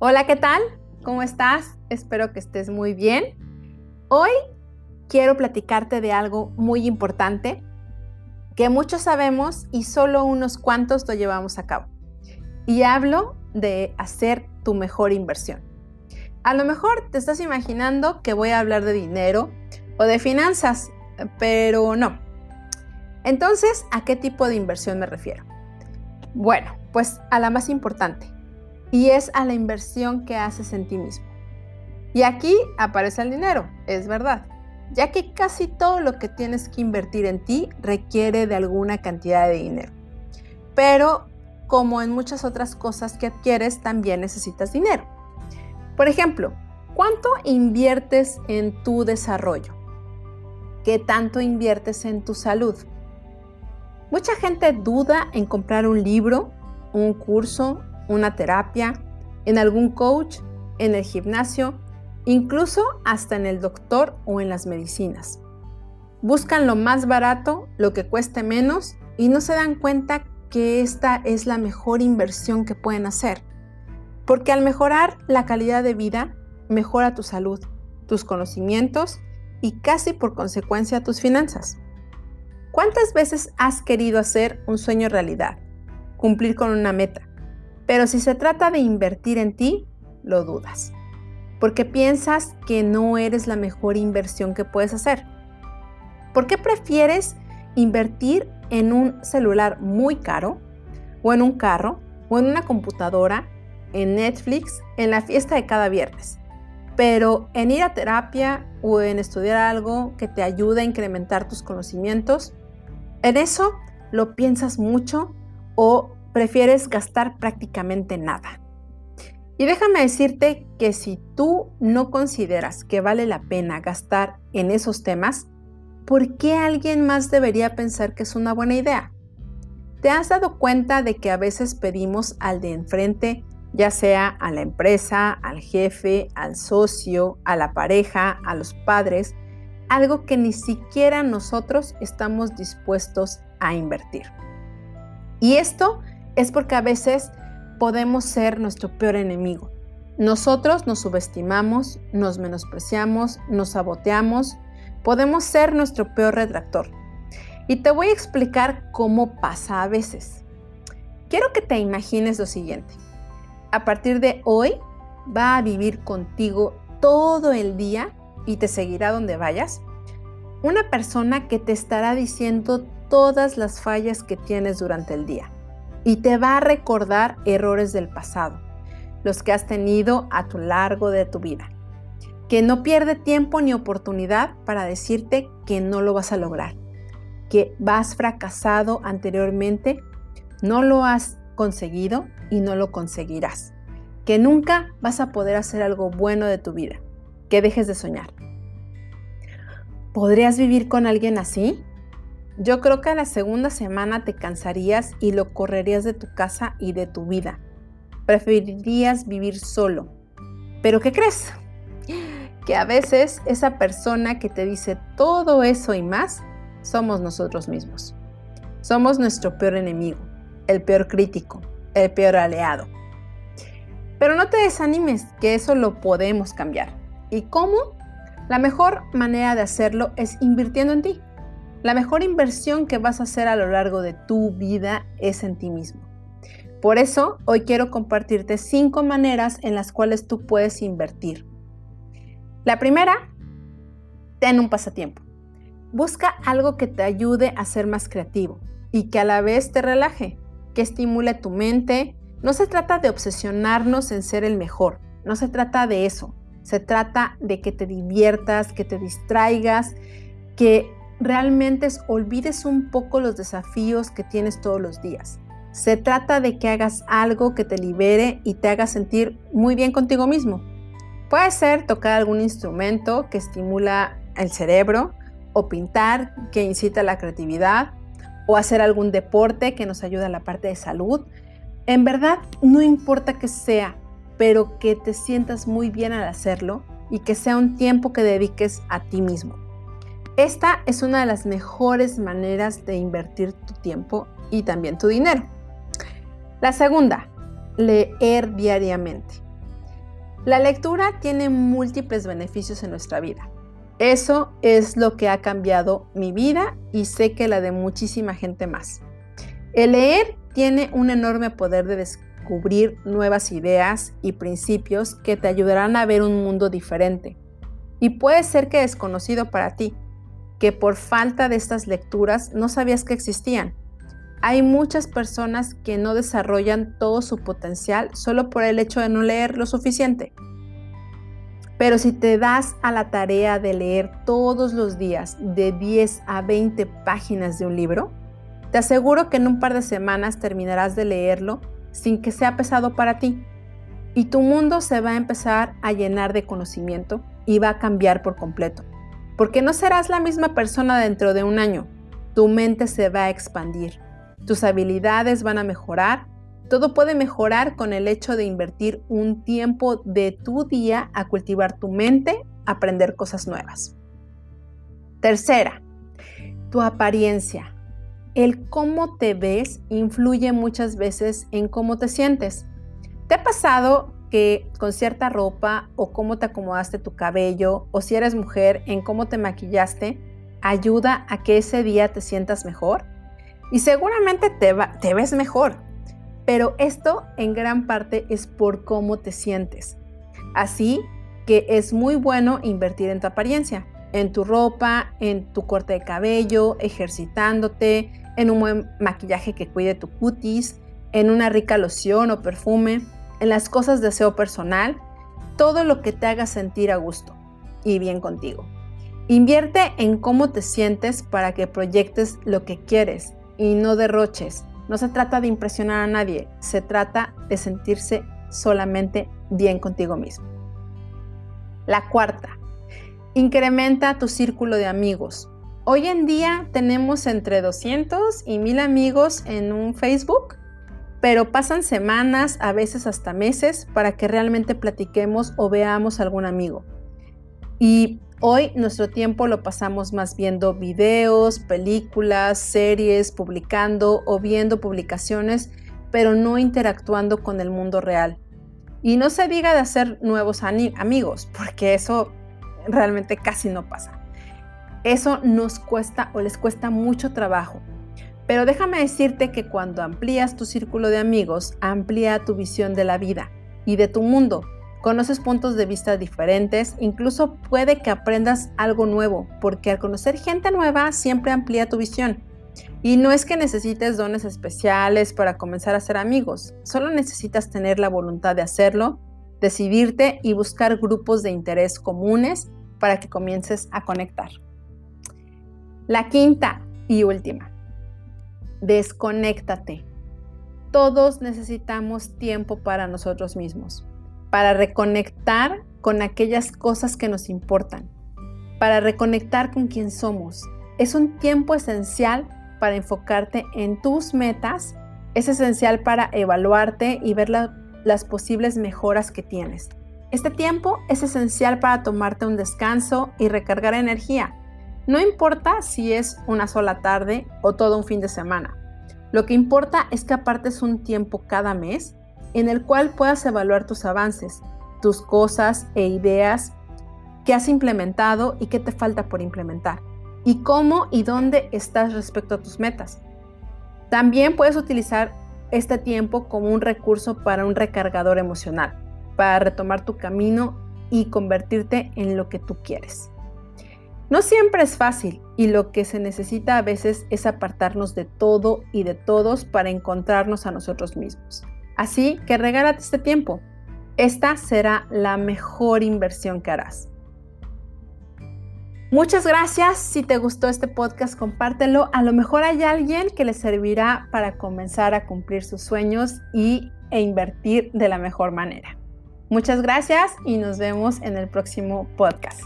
Hola, ¿qué tal? ¿Cómo estás? Espero que estés muy bien. Hoy quiero platicarte de algo muy importante que muchos sabemos y solo unos cuantos lo llevamos a cabo. Y hablo de hacer tu mejor inversión. A lo mejor te estás imaginando que voy a hablar de dinero o de finanzas, pero no. Entonces, ¿a qué tipo de inversión me refiero? Bueno, pues a la más importante, y es a la inversión que haces en ti mismo. Y aquí aparece el dinero, es verdad, ya que casi todo lo que tienes que invertir en ti requiere de alguna cantidad de dinero. Pero como en muchas otras cosas que adquieres, también necesitas dinero. Por ejemplo, ¿cuánto inviertes en tu desarrollo? ¿Qué tanto inviertes en tu salud? Mucha gente duda en comprar un libro, un curso, una terapia, en algún coach, en el gimnasio, incluso hasta en el doctor o en las medicinas. Buscan lo más barato, lo que cueste menos y no se dan cuenta que esta es la mejor inversión que pueden hacer. Porque al mejorar la calidad de vida, mejora tu salud, tus conocimientos y casi por consecuencia tus finanzas. ¿Cuántas veces has querido hacer un sueño realidad? Cumplir con una meta. Pero si se trata de invertir en ti, lo dudas. Porque piensas que no eres la mejor inversión que puedes hacer. ¿Por qué prefieres invertir en un celular muy caro? ¿O en un carro? ¿O en una computadora? ¿En Netflix? ¿En la fiesta de cada viernes? Pero en ir a terapia o en estudiar algo que te ayude a incrementar tus conocimientos, en eso lo piensas mucho o prefieres gastar prácticamente nada. Y déjame decirte que si tú no consideras que vale la pena gastar en esos temas, ¿por qué alguien más debería pensar que es una buena idea? ¿Te has dado cuenta de que a veces pedimos al de enfrente, ya sea a la empresa, al jefe, al socio, a la pareja, a los padres, algo que ni siquiera nosotros estamos dispuestos a invertir? Y esto es porque a veces podemos ser nuestro peor enemigo. Nosotros nos subestimamos, nos menospreciamos, nos saboteamos, podemos ser nuestro peor retractor. Y te voy a explicar cómo pasa a veces. Quiero que te imagines lo siguiente. A partir de hoy va a vivir contigo todo el día y te seguirá donde vayas. Una persona que te estará diciendo todas las fallas que tienes durante el día y te va a recordar errores del pasado, los que has tenido a lo largo de tu vida, que no pierde tiempo ni oportunidad para decirte que no lo vas a lograr, que vas fracasado anteriormente, no lo has conseguido y no lo conseguirás, que nunca vas a poder hacer algo bueno de tu vida, que dejes de soñar. ¿Podrías vivir con alguien así? Yo creo que a la segunda semana te cansarías y lo correrías de tu casa y de tu vida. Preferirías vivir solo. Pero ¿qué crees? Que a veces esa persona que te dice todo eso y más somos nosotros mismos. Somos nuestro peor enemigo, el peor crítico, el peor aliado. Pero no te desanimes, que eso lo podemos cambiar. ¿Y cómo? La mejor manera de hacerlo es invirtiendo en ti. La mejor inversión que vas a hacer a lo largo de tu vida es en ti mismo. Por eso, hoy quiero compartirte cinco maneras en las cuales tú puedes invertir. La primera, ten un pasatiempo. Busca algo que te ayude a ser más creativo y que a la vez te relaje, que estimule tu mente. No se trata de obsesionarnos en ser el mejor, no se trata de eso. Se trata de que te diviertas, que te distraigas, que realmente olvides un poco los desafíos que tienes todos los días. Se trata de que hagas algo que te libere y te haga sentir muy bien contigo mismo. Puede ser tocar algún instrumento que estimula el cerebro, o pintar que incita la creatividad, o hacer algún deporte que nos ayuda a la parte de salud. En verdad, no importa que sea, pero que te sientas muy bien al hacerlo y que sea un tiempo que dediques a ti mismo. Esta es una de las mejores maneras de invertir tu tiempo y también tu dinero. La segunda, leer diariamente. La lectura tiene múltiples beneficios en nuestra vida. Eso es lo que ha cambiado mi vida y sé que la de muchísima gente más. El leer tiene un enorme poder de descubrir nuevas ideas y principios que te ayudarán a ver un mundo diferente. Y puede ser que desconocido para ti, que por falta de estas lecturas no sabías que existían. Hay muchas personas que no desarrollan todo su potencial solo por el hecho de no leer lo suficiente. Pero si te das a la tarea de leer todos los días de 10 a 20 páginas de un libro, te aseguro que en un par de semanas terminarás de leerlo sin que sea pesado para ti. Y tu mundo se va a empezar a llenar de conocimiento y va a cambiar por completo. Porque no serás la misma persona dentro de un año. Tu mente se va a expandir. Tus habilidades van a mejorar. Todo puede mejorar con el hecho de invertir un tiempo de tu día a cultivar tu mente, aprender cosas nuevas. Tercera, tu apariencia. El cómo te ves influye muchas veces en cómo te sientes. ¿Te ha pasado que con cierta ropa o cómo te acomodaste tu cabello o si eres mujer en cómo te maquillaste ayuda a que ese día te sientas mejor? Y seguramente te, ves mejor, pero esto en gran parte es por cómo te sientes. Así que es muy bueno invertir en tu apariencia, en tu ropa, en tu corte de cabello, ejercitándote, en un buen maquillaje que cuide tu cutis, en una rica loción o perfume, en las cosas de aseo personal, todo lo que te haga sentir a gusto y bien contigo. Invierte en cómo te sientes para que proyectes lo que quieres y no derroches. No se trata de impresionar a nadie, se trata de sentirse solamente bien contigo mismo. La cuarta, incrementa tu círculo de amigos. Hoy en día tenemos entre 200 y 1000 amigos en un Facebook, pero pasan semanas, a veces hasta meses, para que realmente platiquemos o veamos algún amigo. Y hoy nuestro tiempo lo pasamos más viendo videos, películas, series, publicando o viendo publicaciones, pero no interactuando con el mundo real. Y no se diga de hacer nuevos amigos, porque eso realmente casi no pasa. Eso nos cuesta o les cuesta mucho trabajo. Pero déjame decirte que cuando amplías tu círculo de amigos, amplía tu visión de la vida y de tu mundo. Conoces puntos de vista diferentes, incluso puede que aprendas algo nuevo, porque al conocer gente nueva siempre amplía tu visión. Y no es que necesites dones especiales para comenzar a ser amigos, solo necesitas tener la voluntad de hacerlo, decidirte y buscar grupos de interés comunes para que comiences a conectar. La quinta y última, desconéctate. Todos necesitamos tiempo para nosotros mismos, para reconectar con aquellas cosas que nos importan, para reconectar con quien somos. Es un tiempo esencial para enfocarte en tus metas, es esencial para evaluarte y ver las posibles mejoras que tienes. Este tiempo es esencial para tomarte un descanso y recargar energía no importa si es una sola tarde o todo un fin de semana. Lo que importa es que apartes un tiempo cada mes en el cual puedas evaluar tus avances, tus cosas e ideas que has implementado y qué te falta por implementar, y cómo y dónde estás respecto a tus metas. También puedes utilizar este tiempo como un recurso para un recargador emocional, para retomar tu camino y convertirte en lo que tú quieres. No siempre es fácil y lo que se necesita a veces es apartarnos de todo y de todos para encontrarnos a nosotros mismos. Así que regálate este tiempo. Esta será la mejor inversión que harás. Muchas gracias. Si te gustó este podcast, compártelo. A lo mejor hay alguien que le servirá para comenzar a cumplir sus sueños y, e invertir de la mejor manera. Muchas gracias y nos vemos en el próximo podcast.